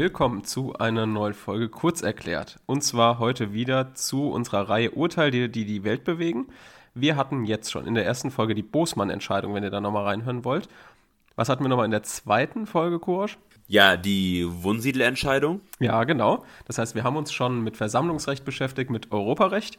Willkommen zu einer neuen Folge Kurz erklärt. Und zwar heute wieder zu unserer Reihe Urteile, die die Welt bewegen. Wir hatten jetzt schon in der ersten Folge die Bosmann-Entscheidung, wenn ihr da nochmal reinhören wollt. Was hatten wir nochmal in der zweiten Folge, Kurasch? Ja, die Wunsiedel-Entscheidung. Ja, genau. Das heißt, wir haben uns schon mit Versammlungsrecht beschäftigt, mit Europarecht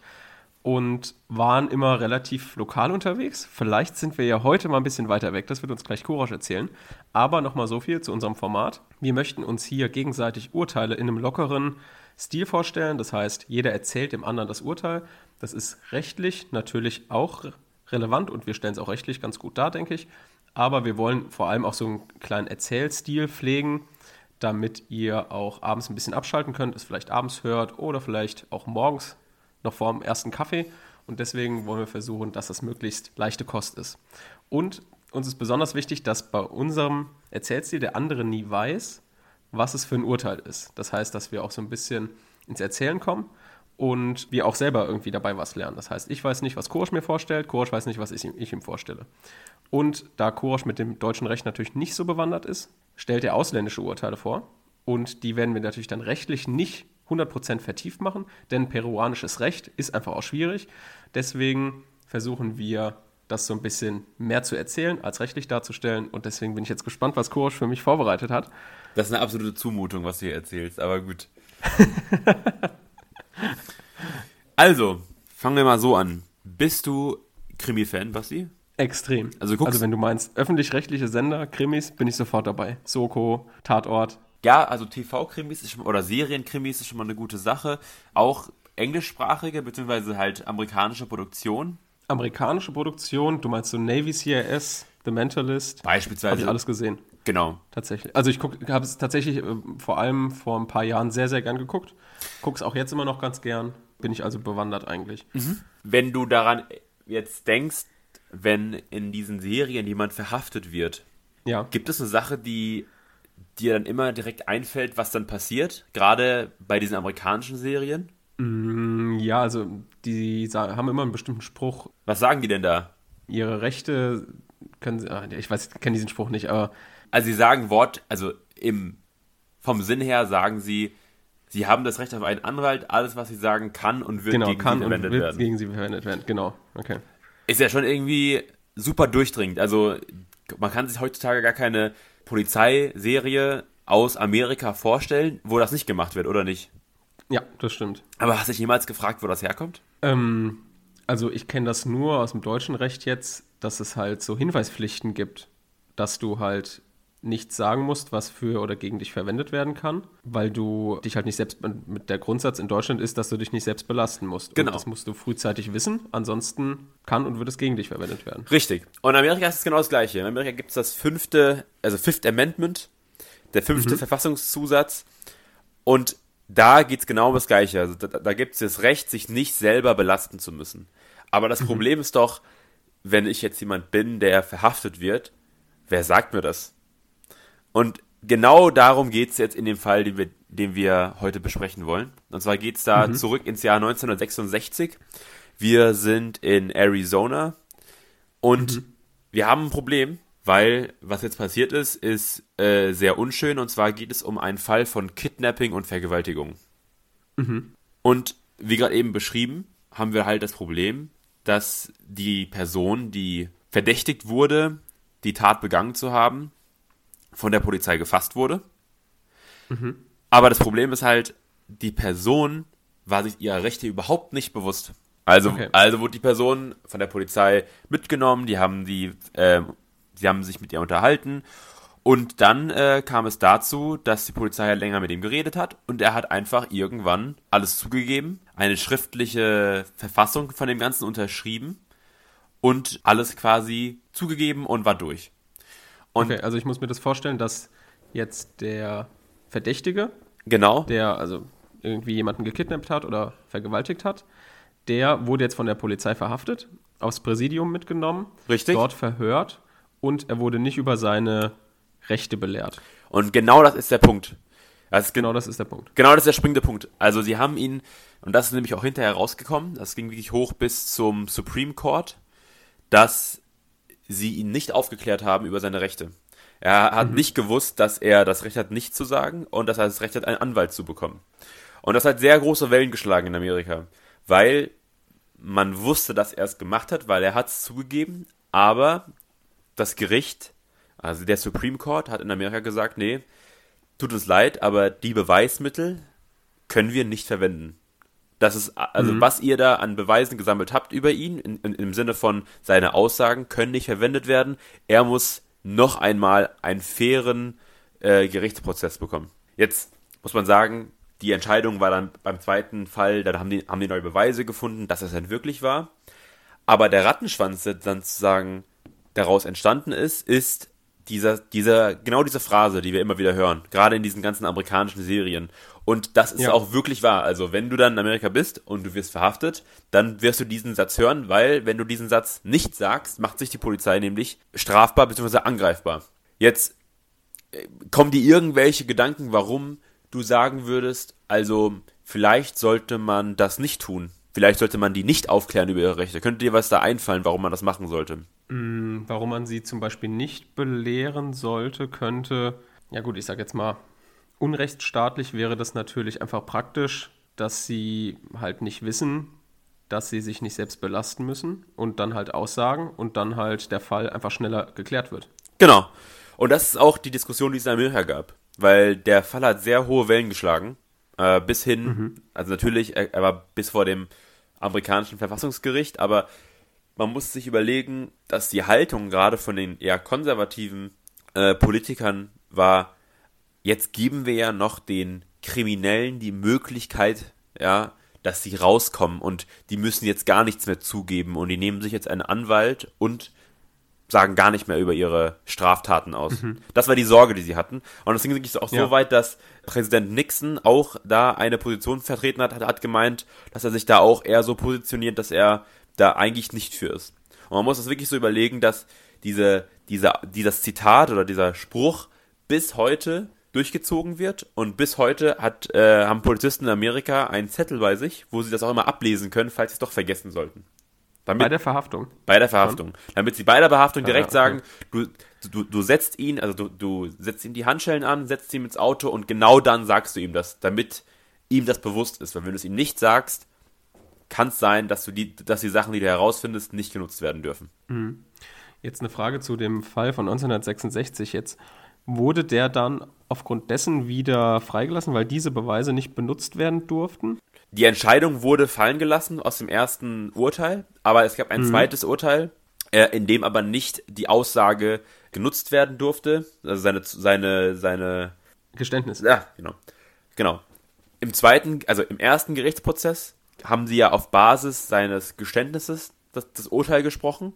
und waren immer relativ lokal unterwegs. Vielleicht sind wir ja heute mal ein bisschen weiter weg, das wird uns gleich Kurasch erzählen. Aber nochmal so viel zu unserem Format. Wir möchten uns hier gegenseitig Urteile in einem lockeren Stil vorstellen. Das heißt, jeder erzählt dem anderen das Urteil. Das ist rechtlich natürlich auch relevant und wir stellen es auch rechtlich ganz gut dar, denke ich. Aber wir wollen vor allem auch so einen kleinen Erzählstil pflegen, damit ihr auch abends ein bisschen abschalten könnt, es vielleicht abends hört oder vielleicht auch morgens noch vor dem ersten Kaffee. Und deswegen wollen wir versuchen, dass das möglichst leichte Kost ist. Und uns ist besonders wichtig, dass bei unserem Erzählstil der andere nie weiß, was es für ein Urteil ist. Das heißt, dass wir auch so ein bisschen ins Erzählen kommen und wir auch selber irgendwie dabei was lernen. Das heißt, ich weiß nicht, was Korosch mir vorstellt, Korosch weiß nicht, was ich, ich ihm vorstelle. Und da Korosch mit dem deutschen Recht natürlich nicht so bewandert ist, stellt er ausländische Urteile vor. Und die werden wir natürlich dann rechtlich nicht 100% vertieft machen, denn peruanisches Recht ist einfach auch schwierig. Deswegen versuchen wir das so ein bisschen mehr zu erzählen, als rechtlich darzustellen. Und deswegen bin ich jetzt gespannt, was Korosch für mich vorbereitet hat. Das ist eine absolute Zumutung, was du hier erzählst, aber gut. also, fangen wir mal so an. Bist du Krimi-Fan, Basti? Extrem. Also, also wenn du meinst öffentlich-rechtliche Sender, Krimis, bin ich sofort dabei. Soko, Tatort, ja, also TV-Krimis oder Serienkrimis ist schon mal eine gute Sache. Auch englischsprachige beziehungsweise halt amerikanische Produktion. Amerikanische Produktion, du meinst so Navy CRS, The Mentalist. Beispielsweise. Habe ich alles gesehen. Genau. Tatsächlich. Also ich habe es tatsächlich äh, vor allem vor ein paar Jahren sehr, sehr gern geguckt. Gucke es auch jetzt immer noch ganz gern. Bin ich also bewandert eigentlich. Mhm. Wenn du daran jetzt denkst, wenn in diesen Serien jemand verhaftet wird, ja. gibt es eine Sache, die dir dann immer direkt einfällt, was dann passiert, gerade bei diesen amerikanischen Serien? Mm, ja, also die haben immer einen bestimmten Spruch. Was sagen die denn da? Ihre Rechte können sie, ah, ich weiß, ich kenne diesen Spruch nicht, aber. Also sie sagen Wort, also im, vom Sinn her sagen sie, sie haben das Recht auf einen Anwalt, alles, was sie sagen, kann und wird genau, gegen kann sie verwendet und wird werden. gegen sie verwendet werden, genau, okay. Ist ja schon irgendwie super durchdringend. Also man kann sich heutzutage gar keine Polizeiserie aus Amerika vorstellen, wo das nicht gemacht wird, oder nicht? Ja, das stimmt. Aber hast du dich jemals gefragt, wo das herkommt? Ähm, also ich kenne das nur aus dem deutschen Recht jetzt, dass es halt so Hinweispflichten gibt, dass du halt nichts sagen musst, was für oder gegen dich verwendet werden kann, weil du dich halt nicht selbst, mit der Grundsatz in Deutschland ist, dass du dich nicht selbst belasten musst. Genau. Und das musst du frühzeitig wissen, ansonsten kann und wird es gegen dich verwendet werden. Richtig. Und in Amerika ist es genau das Gleiche. In Amerika gibt es das fünfte, also Fifth Amendment, der fünfte mhm. Verfassungszusatz und da geht es genau um das Gleiche. Also da, da gibt es das Recht, sich nicht selber belasten zu müssen. Aber das mhm. Problem ist doch, wenn ich jetzt jemand bin, der verhaftet wird, wer sagt mir das? Und genau darum geht es jetzt in dem Fall, den wir, den wir heute besprechen wollen. Und zwar geht es da mhm. zurück ins Jahr 1966. Wir sind in Arizona und mhm. wir haben ein Problem, weil was jetzt passiert ist, ist äh, sehr unschön. Und zwar geht es um einen Fall von Kidnapping und Vergewaltigung. Mhm. Und wie gerade eben beschrieben, haben wir halt das Problem, dass die Person, die verdächtigt wurde, die Tat begangen zu haben, von der Polizei gefasst wurde. Mhm. Aber das Problem ist halt, die Person war sich ihrer Rechte überhaupt nicht bewusst. Also, okay. also wurde die Person von der Polizei mitgenommen, die haben die, äh, sie haben sich mit ihr unterhalten und dann äh, kam es dazu, dass die Polizei halt länger mit ihm geredet hat und er hat einfach irgendwann alles zugegeben, eine schriftliche Verfassung von dem Ganzen unterschrieben und alles quasi zugegeben und war durch. Und okay, also ich muss mir das vorstellen, dass jetzt der Verdächtige, genau, der also irgendwie jemanden gekidnappt hat oder vergewaltigt hat, der wurde jetzt von der Polizei verhaftet, aufs Präsidium mitgenommen, Richtig. dort verhört und er wurde nicht über seine Rechte belehrt. Und genau das ist der Punkt. Das genau das ist der Punkt. Genau das ist der springende Punkt. Also sie haben ihn, und das ist nämlich auch hinterher rausgekommen, das ging wirklich hoch bis zum Supreme Court, dass sie ihn nicht aufgeklärt haben über seine Rechte. Er hat mhm. nicht gewusst, dass er das Recht hat, nicht zu sagen und dass er das Recht hat, einen Anwalt zu bekommen. Und das hat sehr große Wellen geschlagen in Amerika, weil man wusste, dass er es gemacht hat, weil er hat es zugegeben, aber das Gericht, also der Supreme Court, hat in Amerika gesagt, nee, tut uns leid, aber die Beweismittel können wir nicht verwenden. Das ist, also mhm. was ihr da an Beweisen gesammelt habt über ihn, in, in, im Sinne von seine Aussagen, können nicht verwendet werden. Er muss noch einmal einen fairen äh, Gerichtsprozess bekommen. Jetzt muss man sagen, die Entscheidung war dann beim zweiten Fall, dann haben die, haben die neue Beweise gefunden, dass es dann wirklich war. Aber der Rattenschwanz, der dann sozusagen daraus entstanden ist, ist dieser, dieser, genau diese Phrase, die wir immer wieder hören, gerade in diesen ganzen amerikanischen Serien. Und das ist ja. auch wirklich wahr. Also, wenn du dann in Amerika bist und du wirst verhaftet, dann wirst du diesen Satz hören, weil, wenn du diesen Satz nicht sagst, macht sich die Polizei nämlich strafbar bzw. angreifbar. Jetzt äh, kommen dir irgendwelche Gedanken, warum du sagen würdest, also, vielleicht sollte man das nicht tun. Vielleicht sollte man die nicht aufklären über ihre Rechte. Könnte dir was da einfallen, warum man das machen sollte? Mm, warum man sie zum Beispiel nicht belehren sollte, könnte, ja gut, ich sag jetzt mal, unrechtsstaatlich wäre das natürlich einfach praktisch, dass sie halt nicht wissen, dass sie sich nicht selbst belasten müssen und dann halt aussagen und dann halt der Fall einfach schneller geklärt wird. Genau. Und das ist auch die Diskussion, die es in Amerika gab. Weil der Fall hat sehr hohe Wellen geschlagen. Äh, bis hin, mhm. also natürlich, er, er war bis vor dem amerikanischen Verfassungsgericht, aber man muss sich überlegen, dass die Haltung gerade von den eher konservativen äh, Politikern war, jetzt geben wir ja noch den Kriminellen die Möglichkeit, ja, dass sie rauskommen und die müssen jetzt gar nichts mehr zugeben und die nehmen sich jetzt einen Anwalt und sagen gar nicht mehr über ihre Straftaten aus. Mhm. Das war die Sorge, die sie hatten. Und das ging wirklich auch ja. so weit, dass Präsident Nixon auch da eine Position vertreten hat, hat, hat gemeint, dass er sich da auch eher so positioniert, dass er da eigentlich nicht für ist. Und man muss das wirklich so überlegen, dass diese, dieser, dieses Zitat oder dieser Spruch bis heute durchgezogen wird. Und bis heute hat, äh, haben Polizisten in Amerika einen Zettel bei sich, wo sie das auch immer ablesen können, falls sie es doch vergessen sollten. Damit, bei der Verhaftung. Bei der Verhaftung. Und? Damit sie bei der Verhaftung direkt ja, okay. sagen, du, du, du setzt ihn, also du, du setzt ihm die Handschellen an, setzt ihn ins Auto und genau dann sagst du ihm das, damit ihm das bewusst ist. Weil wenn du es ihm nicht sagst, kann es sein, dass du die, dass die Sachen, die du herausfindest, nicht genutzt werden dürfen. Mhm. Jetzt eine Frage zu dem Fall von 1966 jetzt. Wurde der dann aufgrund dessen wieder freigelassen, weil diese Beweise nicht benutzt werden durften? Die Entscheidung wurde fallen gelassen aus dem ersten Urteil, aber es gab ein mhm. zweites Urteil, äh, in dem aber nicht die Aussage genutzt werden durfte, also seine seine seine Geständnis. Ja, genau. Genau. Im zweiten, also im ersten Gerichtsprozess haben sie ja auf Basis seines Geständnisses das, das Urteil gesprochen.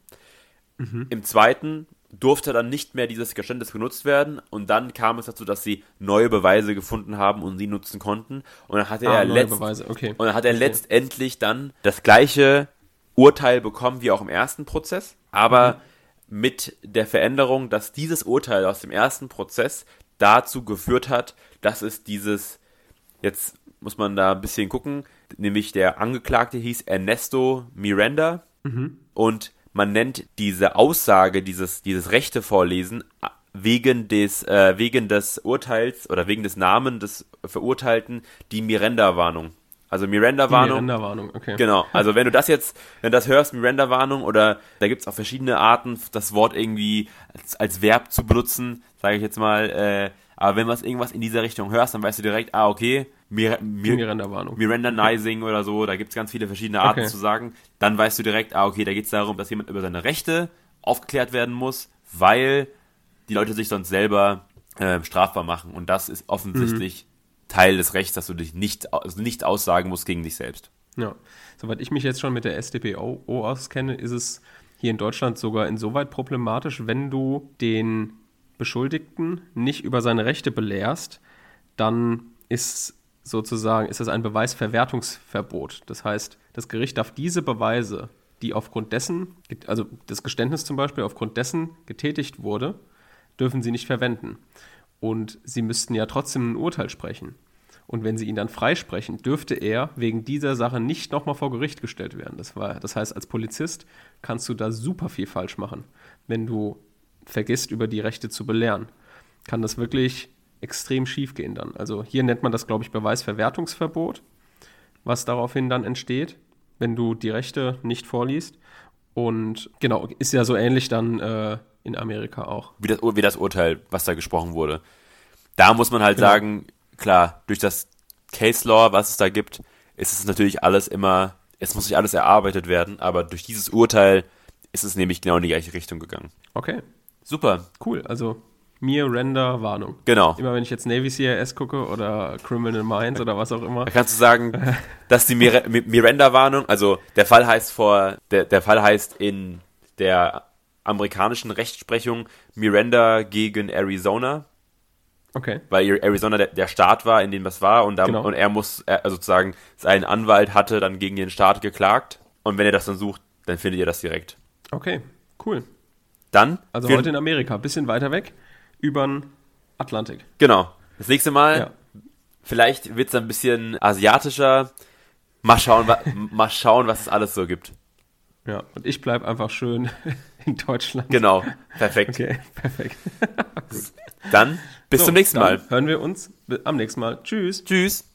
Mhm. Im zweiten durfte dann nicht mehr dieses Geständnis genutzt werden und dann kam es dazu, dass sie neue Beweise gefunden haben und sie nutzen konnten und dann hatte ah, er, letzt okay. und dann hat er okay. letztendlich dann das gleiche Urteil bekommen wie auch im ersten Prozess, aber mhm. mit der Veränderung, dass dieses Urteil aus dem ersten Prozess dazu geführt hat, dass es dieses jetzt muss man da ein bisschen gucken, nämlich der Angeklagte hieß Ernesto Miranda mhm. und man nennt diese Aussage, dieses, dieses Rechte vorlesen, wegen des, äh, wegen des Urteils oder wegen des Namens des Verurteilten die Miranda-Warnung. Also Miranda-Warnung. Miranda-Warnung, okay. Genau. Also wenn du das jetzt, wenn du das hörst, Miranda-Warnung, oder da gibt es auch verschiedene Arten, das Wort irgendwie als, als Verb zu benutzen, sage ich jetzt mal, äh, aber wenn du irgendwas in dieser Richtung hörst, dann weißt du direkt, ah, okay, Mir Mir Miranda-Warnung. Miranda-Nizing oder so, da gibt es ganz viele verschiedene Arten okay. zu sagen. Dann weißt du direkt, ah, okay, da geht es darum, dass jemand über seine Rechte aufgeklärt werden muss, weil die Leute sich sonst selber äh, strafbar machen. Und das ist offensichtlich mhm. Teil des Rechts, dass du dich nicht, also nicht aussagen musst gegen dich selbst. Ja, soweit ich mich jetzt schon mit der StPO auskenne, ist es hier in Deutschland sogar insoweit problematisch, wenn du den Beschuldigten nicht über seine Rechte belehrst, dann ist sozusagen ist das ein Beweisverwertungsverbot. Das heißt, das Gericht darf diese Beweise, die aufgrund dessen, also das Geständnis zum Beispiel aufgrund dessen getätigt wurde, dürfen sie nicht verwenden. Und sie müssten ja trotzdem ein Urteil sprechen. Und wenn sie ihn dann freisprechen, dürfte er wegen dieser Sache nicht nochmal vor Gericht gestellt werden. Das, war, das heißt, als Polizist kannst du da super viel falsch machen. Wenn du vergisst, über die Rechte zu belehren, kann das wirklich extrem schief gehen dann. Also hier nennt man das, glaube ich, Beweisverwertungsverbot, was daraufhin dann entsteht, wenn du die Rechte nicht vorliest. Und genau, ist ja so ähnlich dann äh, in Amerika auch. Wie das, wie das Urteil, was da gesprochen wurde. Da muss man halt genau. sagen, klar, durch das Case Law, was es da gibt, ist es natürlich alles immer, es muss sich alles erarbeitet werden, aber durch dieses Urteil ist es nämlich genau in die gleiche Richtung gegangen. Okay. Super. Cool. Also mir Render Warnung. Genau. Immer wenn ich jetzt Navy CIS gucke oder Criminal Minds oder was auch immer. Da kannst du sagen, dass die Mir Miranda Warnung, also der Fall heißt vor, der, der Fall heißt in der amerikanischen Rechtsprechung Miranda gegen Arizona. Okay. Weil Arizona der, der Staat war, in dem das war und, da, genau. und er muss, also sozusagen, sein Anwalt hatte dann gegen den Staat geklagt und wenn er das dann sucht, dann findet ihr das direkt. Okay, cool. Dann? Also heute in Amerika, bisschen weiter weg, über den Atlantik. Genau. Das nächste Mal, ja. vielleicht wird es ein bisschen asiatischer. Mal schauen, mal schauen, was es alles so gibt. Ja, und ich bleibe einfach schön in Deutschland. Genau, perfekt. Okay, perfekt. Dann bis so, zum nächsten Mal. Hören wir uns am nächsten Mal. Tschüss. Tschüss.